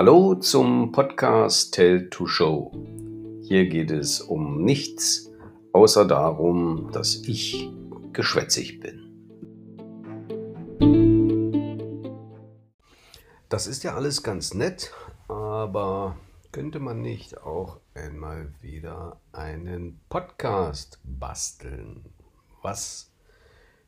Hallo zum Podcast Tell to Show. Hier geht es um nichts außer darum, dass ich geschwätzig bin. Das ist ja alles ganz nett, aber könnte man nicht auch einmal wieder einen Podcast basteln? Was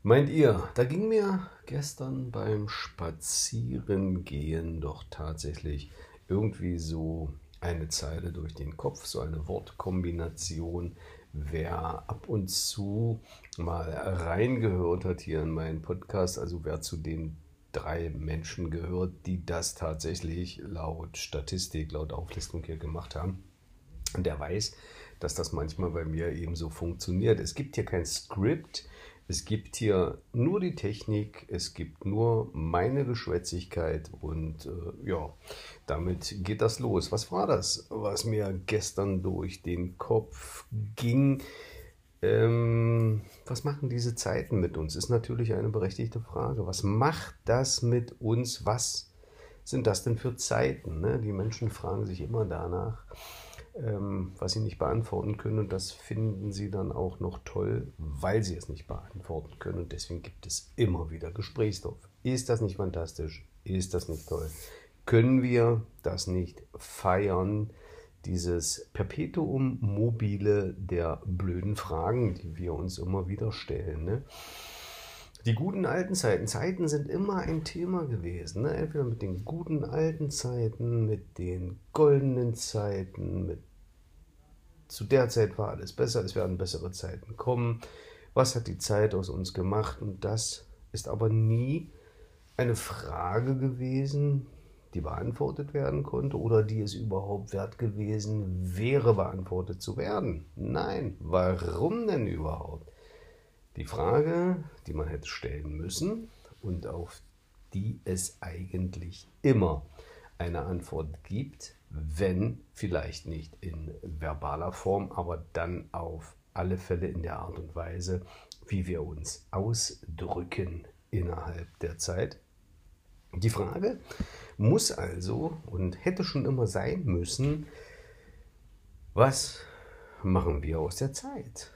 meint ihr? Da ging mir gestern beim Spazierengehen doch tatsächlich irgendwie so eine Zeile durch den Kopf, so eine Wortkombination. Wer ab und zu mal reingehört hat hier in meinen Podcast, also wer zu den drei Menschen gehört, die das tatsächlich laut Statistik, laut Auflistung hier gemacht haben, der weiß, dass das manchmal bei mir eben so funktioniert. Es gibt hier kein Skript, es gibt hier nur die Technik, es gibt nur meine Geschwätzigkeit und äh, ja, damit geht das los. Was war das, was mir gestern durch den Kopf ging? Ähm, was machen diese Zeiten mit uns? Ist natürlich eine berechtigte Frage. Was macht das mit uns? Was sind das denn für Zeiten? Ne? Die Menschen fragen sich immer danach ähm, was sie nicht beantworten können. Und das finden sie dann auch noch toll, weil sie es nicht beantworten können. Und deswegen gibt es immer wieder Gesprächsstoff. Ist das nicht fantastisch? Ist das nicht toll? Können wir das nicht feiern? Dieses Perpetuum mobile der blöden Fragen, die wir uns immer wieder stellen. Ne? Die guten alten Zeiten. Zeiten sind immer ein Thema gewesen. Ne? Entweder mit den guten alten Zeiten, mit den goldenen Zeiten, mit zu der Zeit war alles besser, es werden bessere Zeiten kommen. Was hat die Zeit aus uns gemacht? Und das ist aber nie eine Frage gewesen, die beantwortet werden konnte oder die es überhaupt wert gewesen wäre, beantwortet zu werden. Nein, warum denn überhaupt? Die Frage, die man hätte stellen müssen und auf die es eigentlich immer eine Antwort gibt, wenn vielleicht nicht in verbaler Form, aber dann auf alle Fälle in der Art und Weise, wie wir uns ausdrücken innerhalb der Zeit. Die Frage muss also und hätte schon immer sein müssen, was machen wir aus der Zeit?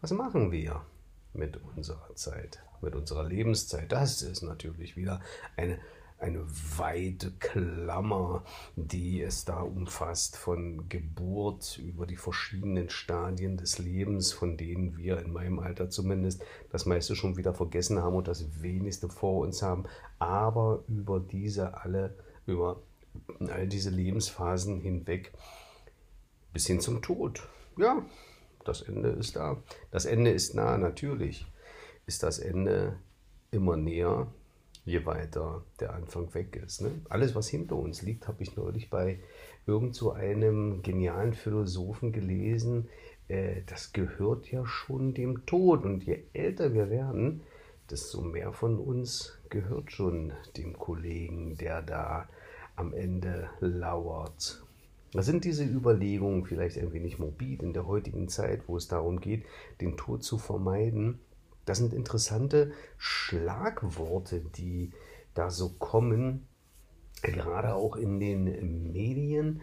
Was machen wir mit unserer Zeit, mit unserer Lebenszeit? Das ist natürlich wieder eine eine weite Klammer, die es da umfasst, von Geburt über die verschiedenen Stadien des Lebens, von denen wir in meinem Alter zumindest das meiste schon wieder vergessen haben und das wenigste vor uns haben, aber über diese alle, über all diese Lebensphasen hinweg bis hin zum Tod. Ja, das Ende ist da. Das Ende ist nah, natürlich ist das Ende immer näher je weiter der Anfang weg ist. Ne? Alles, was hinter uns liegt, habe ich neulich bei irgend so einem genialen Philosophen gelesen. Äh, das gehört ja schon dem Tod. Und je älter wir werden, desto mehr von uns gehört schon dem Kollegen, der da am Ende lauert. Was sind diese Überlegungen vielleicht ein wenig morbid in der heutigen Zeit, wo es darum geht, den Tod zu vermeiden? Das sind interessante Schlagworte, die da so kommen, gerade auch in den Medien,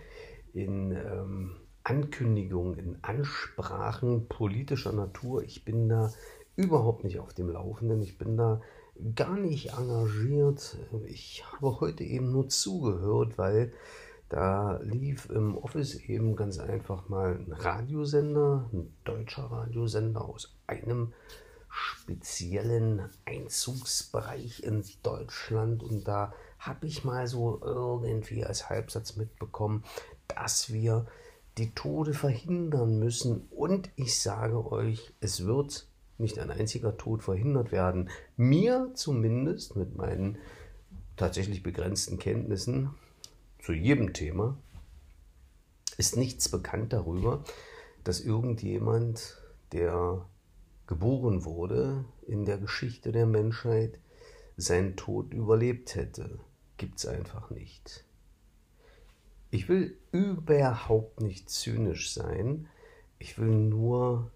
in ähm, Ankündigungen, in Ansprachen politischer Natur. Ich bin da überhaupt nicht auf dem Laufenden. Ich bin da gar nicht engagiert. Ich habe heute eben nur zugehört, weil da lief im Office eben ganz einfach mal ein Radiosender, ein deutscher Radiosender aus einem speziellen Einzugsbereich in Deutschland und da habe ich mal so irgendwie als Halbsatz mitbekommen, dass wir die Tode verhindern müssen und ich sage euch, es wird nicht ein einziger Tod verhindert werden. Mir zumindest mit meinen tatsächlich begrenzten Kenntnissen zu jedem Thema ist nichts bekannt darüber, dass irgendjemand, der geboren wurde in der Geschichte der Menschheit, seinen Tod überlebt hätte. Gibt's einfach nicht. Ich will überhaupt nicht zynisch sein. Ich will nur.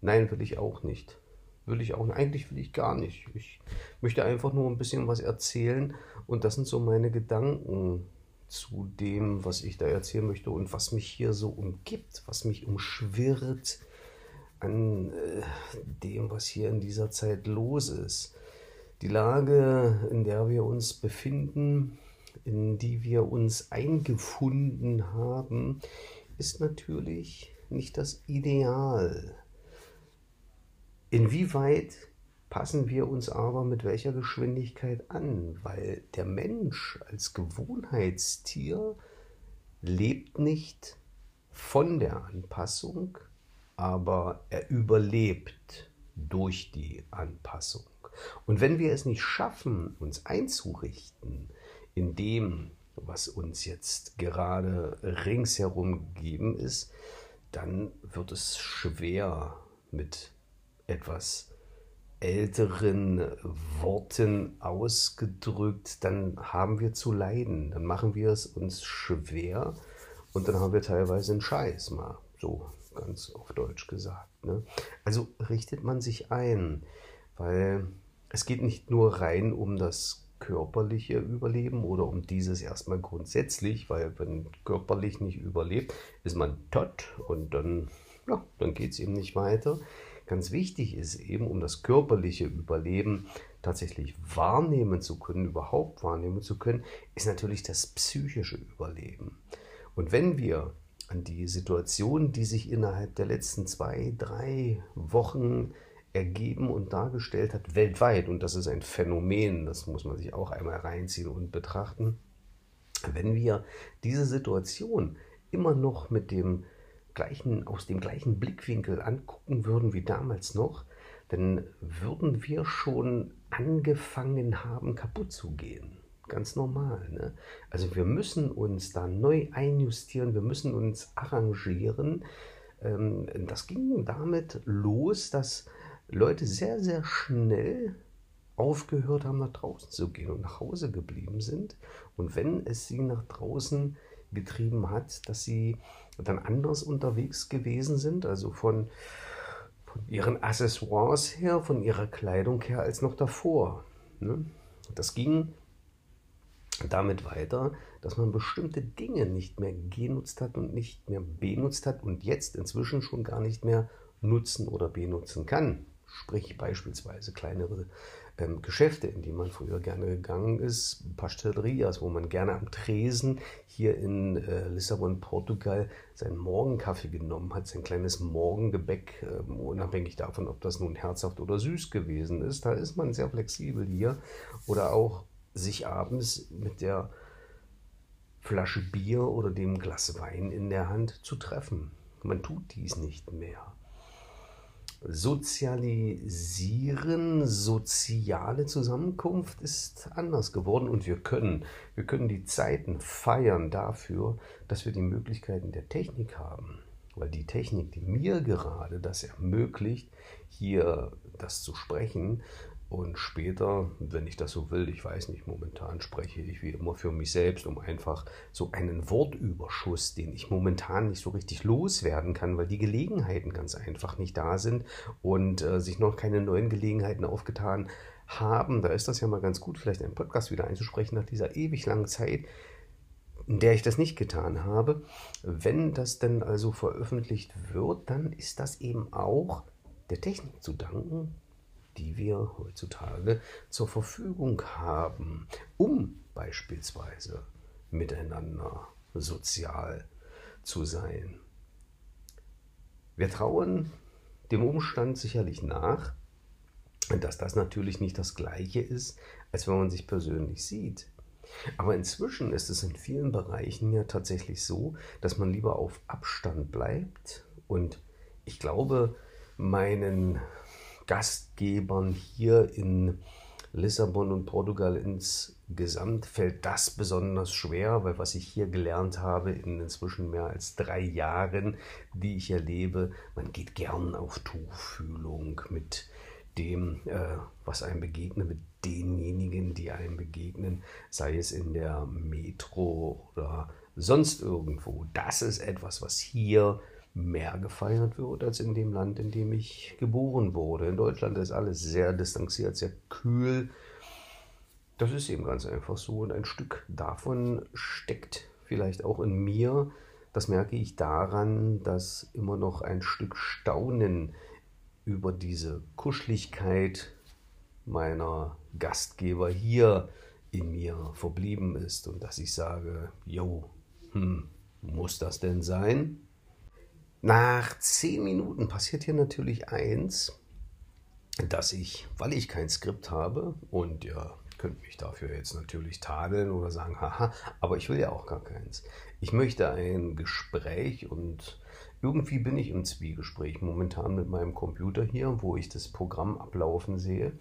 Nein, will ich auch nicht. Will ich auch. Eigentlich will ich gar nicht. Ich möchte einfach nur ein bisschen was erzählen und das sind so meine Gedanken zu dem, was ich da erzählen möchte und was mich hier so umgibt, was mich umschwirrt an äh, dem, was hier in dieser Zeit los ist. Die Lage, in der wir uns befinden, in die wir uns eingefunden haben, ist natürlich nicht das Ideal. Inwieweit passen wir uns aber mit welcher Geschwindigkeit an? Weil der Mensch als Gewohnheitstier lebt nicht von der Anpassung, aber er überlebt durch die Anpassung. Und wenn wir es nicht schaffen, uns einzurichten in dem, was uns jetzt gerade ringsherum gegeben ist, dann wird es schwer mit etwas älteren Worten ausgedrückt, dann haben wir zu leiden, dann machen wir es uns schwer und dann haben wir teilweise einen Scheiß mal, so ganz auf Deutsch gesagt. Ne? Also richtet man sich ein, weil es geht nicht nur rein um das körperliche Überleben oder um dieses erstmal grundsätzlich, weil wenn körperlich nicht überlebt, ist man tot und dann, ja, dann geht es eben nicht weiter. Ganz wichtig ist eben, um das körperliche Überleben tatsächlich wahrnehmen zu können, überhaupt wahrnehmen zu können, ist natürlich das psychische Überleben. Und wenn wir an die Situation, die sich innerhalb der letzten zwei, drei Wochen ergeben und dargestellt hat, weltweit, und das ist ein Phänomen, das muss man sich auch einmal reinziehen und betrachten, wenn wir diese Situation immer noch mit dem gleichen, aus dem gleichen Blickwinkel angucken würden wie damals noch, dann würden wir schon angefangen haben, kaputt zu gehen. Ganz normal. Ne? Also wir müssen uns da neu einjustieren, wir müssen uns arrangieren. Ähm, das ging damit los, dass Leute sehr, sehr schnell aufgehört haben, nach draußen zu gehen und nach Hause geblieben sind. Und wenn es sie nach draußen getrieben hat, dass sie dann anders unterwegs gewesen sind, also von, von ihren Accessoires her, von ihrer Kleidung her als noch davor. Ne? Das ging damit weiter, dass man bestimmte Dinge nicht mehr genutzt hat und nicht mehr benutzt hat und jetzt inzwischen schon gar nicht mehr nutzen oder benutzen kann sprich beispielsweise kleinere ähm, Geschäfte, in die man früher gerne gegangen ist, Pastelerias, wo man gerne am Tresen hier in äh, Lissabon, Portugal, seinen Morgenkaffee genommen hat, sein kleines Morgengebäck, äh, unabhängig davon, ob das nun herzhaft oder süß gewesen ist. Da ist man sehr flexibel hier. Oder auch sich abends mit der Flasche Bier oder dem Glas Wein in der Hand zu treffen. Man tut dies nicht mehr. Sozialisieren, soziale Zusammenkunft ist anders geworden und wir können, wir können die Zeiten feiern dafür, dass wir die Möglichkeiten der Technik haben. Weil die Technik, die mir gerade das ermöglicht, hier das zu sprechen, und später, wenn ich das so will, ich weiß nicht, momentan spreche ich wie immer für mich selbst, um einfach so einen Wortüberschuss, den ich momentan nicht so richtig loswerden kann, weil die Gelegenheiten ganz einfach nicht da sind und äh, sich noch keine neuen Gelegenheiten aufgetan haben. Da ist das ja mal ganz gut, vielleicht einen Podcast wieder einzusprechen nach dieser ewig langen Zeit, in der ich das nicht getan habe. Wenn das denn also veröffentlicht wird, dann ist das eben auch der Technik zu danken, die wir heutzutage zur Verfügung haben, um beispielsweise miteinander sozial zu sein. Wir trauen dem Umstand sicherlich nach, dass das natürlich nicht das gleiche ist, als wenn man sich persönlich sieht. Aber inzwischen ist es in vielen Bereichen ja tatsächlich so, dass man lieber auf Abstand bleibt. Und ich glaube, meinen Gastgebern hier in Lissabon und Portugal insgesamt fällt das besonders schwer, weil was ich hier gelernt habe in inzwischen mehr als drei Jahren, die ich erlebe, man geht gern auf Tuchfühlung mit dem, äh, was einem begegnet, mit denjenigen, die einem begegnen, sei es in der Metro oder sonst irgendwo. Das ist etwas, was hier mehr gefeiert wird als in dem Land, in dem ich geboren wurde. In Deutschland ist alles sehr distanziert, sehr kühl. Das ist eben ganz einfach so und ein Stück davon steckt vielleicht auch in mir. Das merke ich daran, dass immer noch ein Stück Staunen über diese Kuscheligkeit meiner Gastgeber hier in mir verblieben ist und dass ich sage, jo, hm, muss das denn sein? Nach zehn Minuten passiert hier natürlich eins, dass ich, weil ich kein Skript habe und ihr könnt mich dafür jetzt natürlich tadeln oder sagen, haha, aber ich will ja auch gar keins. Ich möchte ein Gespräch und irgendwie bin ich im Zwiegespräch momentan mit meinem Computer hier, wo ich das Programm ablaufen sehe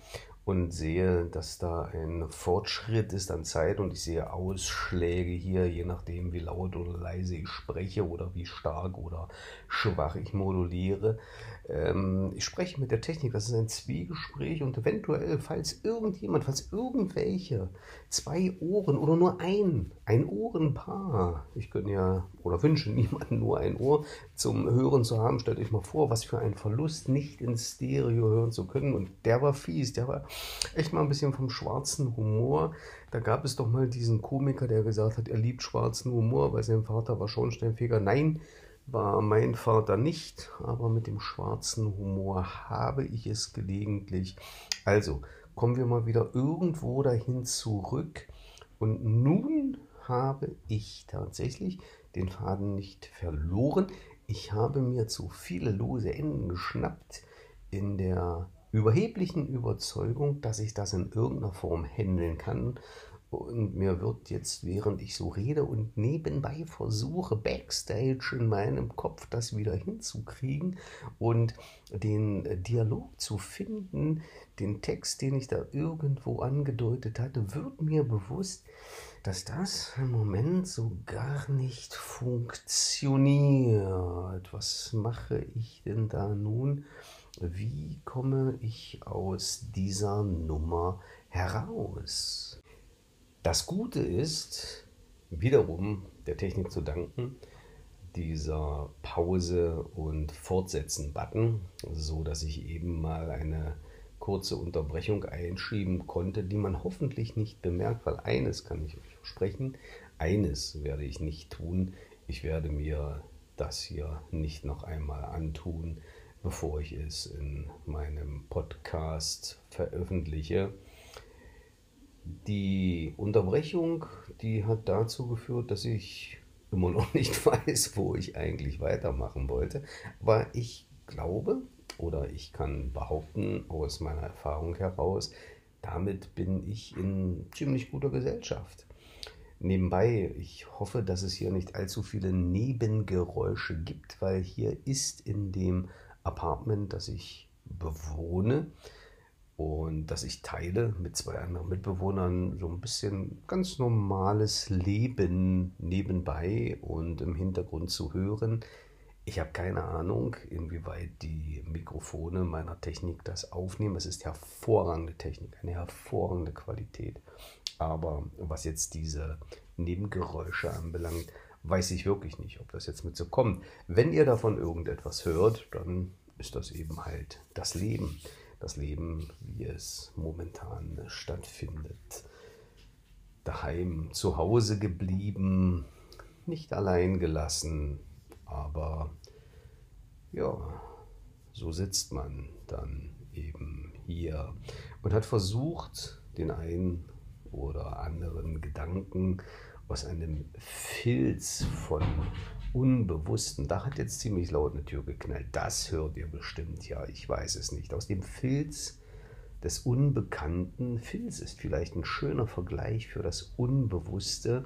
und sehe, dass da ein Fortschritt ist an Zeit. Und ich sehe Ausschläge hier, je nachdem wie laut oder leise ich spreche oder wie stark oder schwach ich moduliere. Ähm, ich spreche mit der Technik, das ist ein Zwiegespräch. Und eventuell, falls irgendjemand, falls irgendwelche zwei Ohren oder nur ein, ein Ohrenpaar, ich könnte ja oder wünsche niemandem nur ein Ohr zum Hören zu haben, stellt euch mal vor, was für ein Verlust, nicht in Stereo hören zu können. Und der war fies, der war echt mal ein bisschen vom schwarzen Humor. Da gab es doch mal diesen Komiker, der gesagt hat, er liebt schwarzen Humor, weil sein Vater war Schornsteinfeger. Nein, war mein Vater nicht, aber mit dem schwarzen Humor habe ich es gelegentlich. Also kommen wir mal wieder irgendwo dahin zurück. Und nun habe ich tatsächlich den Faden nicht verloren. Ich habe mir zu viele lose Enden geschnappt in der überheblichen Überzeugung, dass ich das in irgendeiner Form handeln kann. Und mir wird jetzt, während ich so rede und nebenbei versuche, backstage in meinem Kopf das wieder hinzukriegen und den Dialog zu finden, den Text, den ich da irgendwo angedeutet hatte, wird mir bewusst, dass das im Moment so gar nicht funktioniert. Was mache ich denn da nun? Wie komme ich aus dieser Nummer heraus? Das Gute ist, wiederum der Technik zu danken, dieser Pause und Fortsetzen-Button, so dass ich eben mal eine kurze Unterbrechung einschieben konnte, die man hoffentlich nicht bemerkt, weil eines kann ich euch versprechen, eines werde ich nicht tun, ich werde mir das hier nicht noch einmal antun, bevor ich es in meinem Podcast veröffentliche. Die Unterbrechung, die hat dazu geführt, dass ich immer noch nicht weiß, wo ich eigentlich weitermachen wollte. Aber ich glaube oder ich kann behaupten aus meiner Erfahrung heraus, damit bin ich in ziemlich guter Gesellschaft. Nebenbei, ich hoffe, dass es hier nicht allzu viele Nebengeräusche gibt, weil hier ist in dem Apartment, das ich bewohne und das ich teile mit zwei anderen Mitbewohnern, so ein bisschen ganz normales Leben nebenbei und im Hintergrund zu hören. Ich habe keine Ahnung, inwieweit die Mikrofone meiner Technik das aufnehmen. Es ist hervorragende Technik, eine hervorragende Qualität. Aber was jetzt diese Nebengeräusche anbelangt, weiß ich wirklich nicht, ob das jetzt mit so kommt. Wenn ihr davon irgendetwas hört, dann ist das eben halt das Leben. Das Leben, wie es momentan stattfindet. Daheim, zu Hause geblieben, nicht allein gelassen, aber ja, so sitzt man dann eben hier und hat versucht, den einen oder anderen Gedanken aus einem Filz von Unbewussten, da hat jetzt ziemlich laut eine Tür geknallt. Das hört ihr bestimmt, ja, ich weiß es nicht. Aus dem Filz des Unbekannten, Filz ist vielleicht ein schöner Vergleich für das Unbewusste,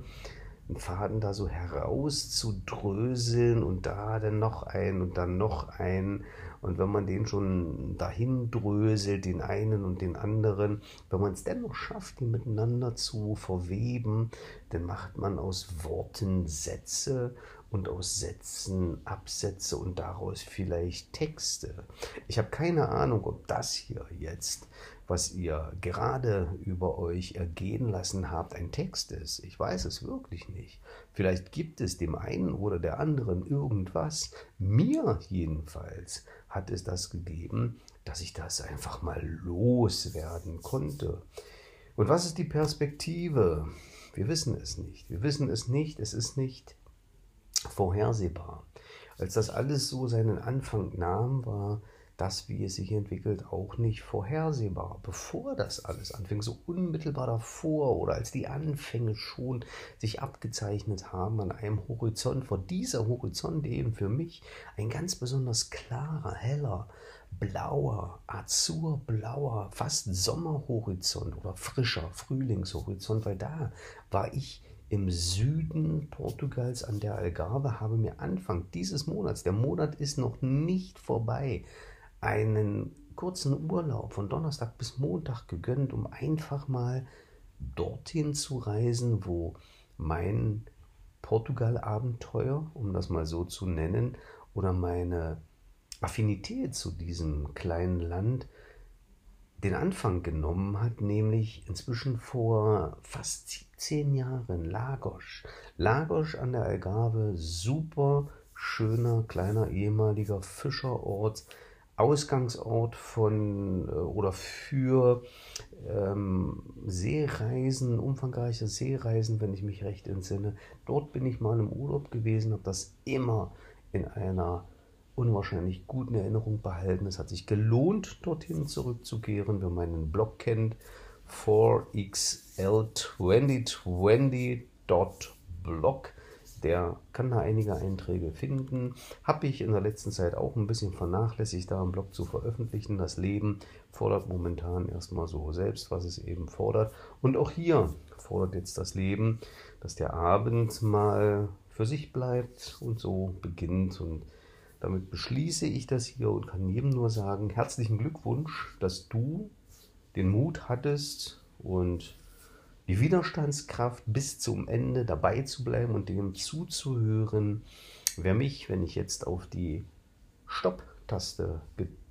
einen Faden da so herauszudröseln und da dann noch ein und dann noch ein. Und wenn man den schon dahin dröselt, den einen und den anderen, wenn man es dennoch schafft, die miteinander zu verweben, dann macht man aus Worten Sätze und aus Sätzen Absätze und daraus vielleicht Texte. Ich habe keine Ahnung, ob das hier jetzt, was ihr gerade über euch ergehen lassen habt, ein Text ist. Ich weiß es wirklich nicht. Vielleicht gibt es dem einen oder der anderen irgendwas. Mir jedenfalls hat es das gegeben, dass ich das einfach mal loswerden konnte. Und was ist die Perspektive? Wir wissen es nicht. Wir wissen es nicht. Es ist nicht vorhersehbar. Als das alles so seinen Anfang nahm, war das, wie es sich entwickelt, auch nicht vorhersehbar. Bevor das alles anfing, so unmittelbar davor oder als die Anfänge schon sich abgezeichnet haben an einem Horizont, vor dieser Horizont eben für mich ein ganz besonders klarer, heller, blauer, azurblauer, fast Sommerhorizont oder frischer Frühlingshorizont, weil da war ich im Süden Portugals an der Algarve, habe mir Anfang dieses Monats, der Monat ist noch nicht vorbei, einen kurzen Urlaub von Donnerstag bis Montag gegönnt, um einfach mal dorthin zu reisen, wo mein Portugal-Abenteuer, um das mal so zu nennen, oder meine Affinität zu diesem kleinen Land den Anfang genommen hat, nämlich inzwischen vor fast 17 Jahren Lagos. Lagos an der Algarve, super schöner kleiner ehemaliger Fischerort, Ausgangsort von äh, oder für ähm, Seereisen, umfangreiche Seereisen, wenn ich mich recht entsinne. Dort bin ich mal im Urlaub gewesen, habe das immer in einer unwahrscheinlich guten Erinnerung behalten. Es hat sich gelohnt, dorthin zurückzukehren. Wer meinen Blog kennt, 4xl2020.blog, der kann da einige Einträge finden. Habe ich in der letzten Zeit auch ein bisschen vernachlässigt, da im Blog zu veröffentlichen. Das Leben fordert momentan erstmal so selbst, was es eben fordert. Und auch hier fordert jetzt das Leben, dass der Abend mal für sich bleibt und so beginnt und damit beschließe ich das hier und kann jedem nur sagen, herzlichen Glückwunsch, dass du den Mut hattest und die Widerstandskraft bis zum Ende dabei zu bleiben und dem zuzuhören. Wer mich, wenn ich jetzt auf die Stopp-Taste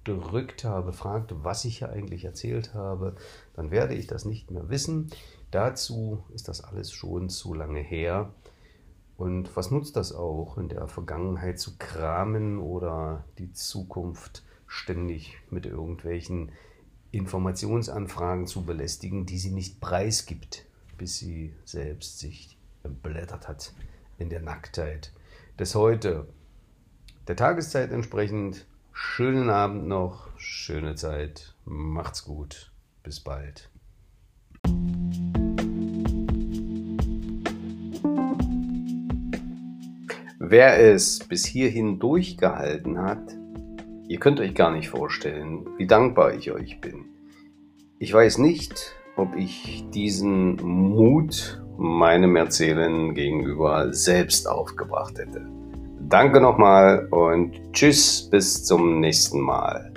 gedrückt habe, fragt, was ich hier eigentlich erzählt habe, dann werde ich das nicht mehr wissen. Dazu ist das alles schon zu lange her. Und was nutzt das auch, in der Vergangenheit zu kramen oder die Zukunft ständig mit irgendwelchen Informationsanfragen zu belästigen, die sie nicht preisgibt, bis sie selbst sich entblättert hat in der Nacktheit des Heute. Der Tageszeit entsprechend, schönen Abend noch, schöne Zeit, macht's gut, bis bald. Wer es bis hierhin durchgehalten hat, ihr könnt euch gar nicht vorstellen, wie dankbar ich euch bin. Ich weiß nicht, ob ich diesen Mut meinem Erzählen gegenüber selbst aufgebracht hätte. Danke nochmal und tschüss bis zum nächsten Mal.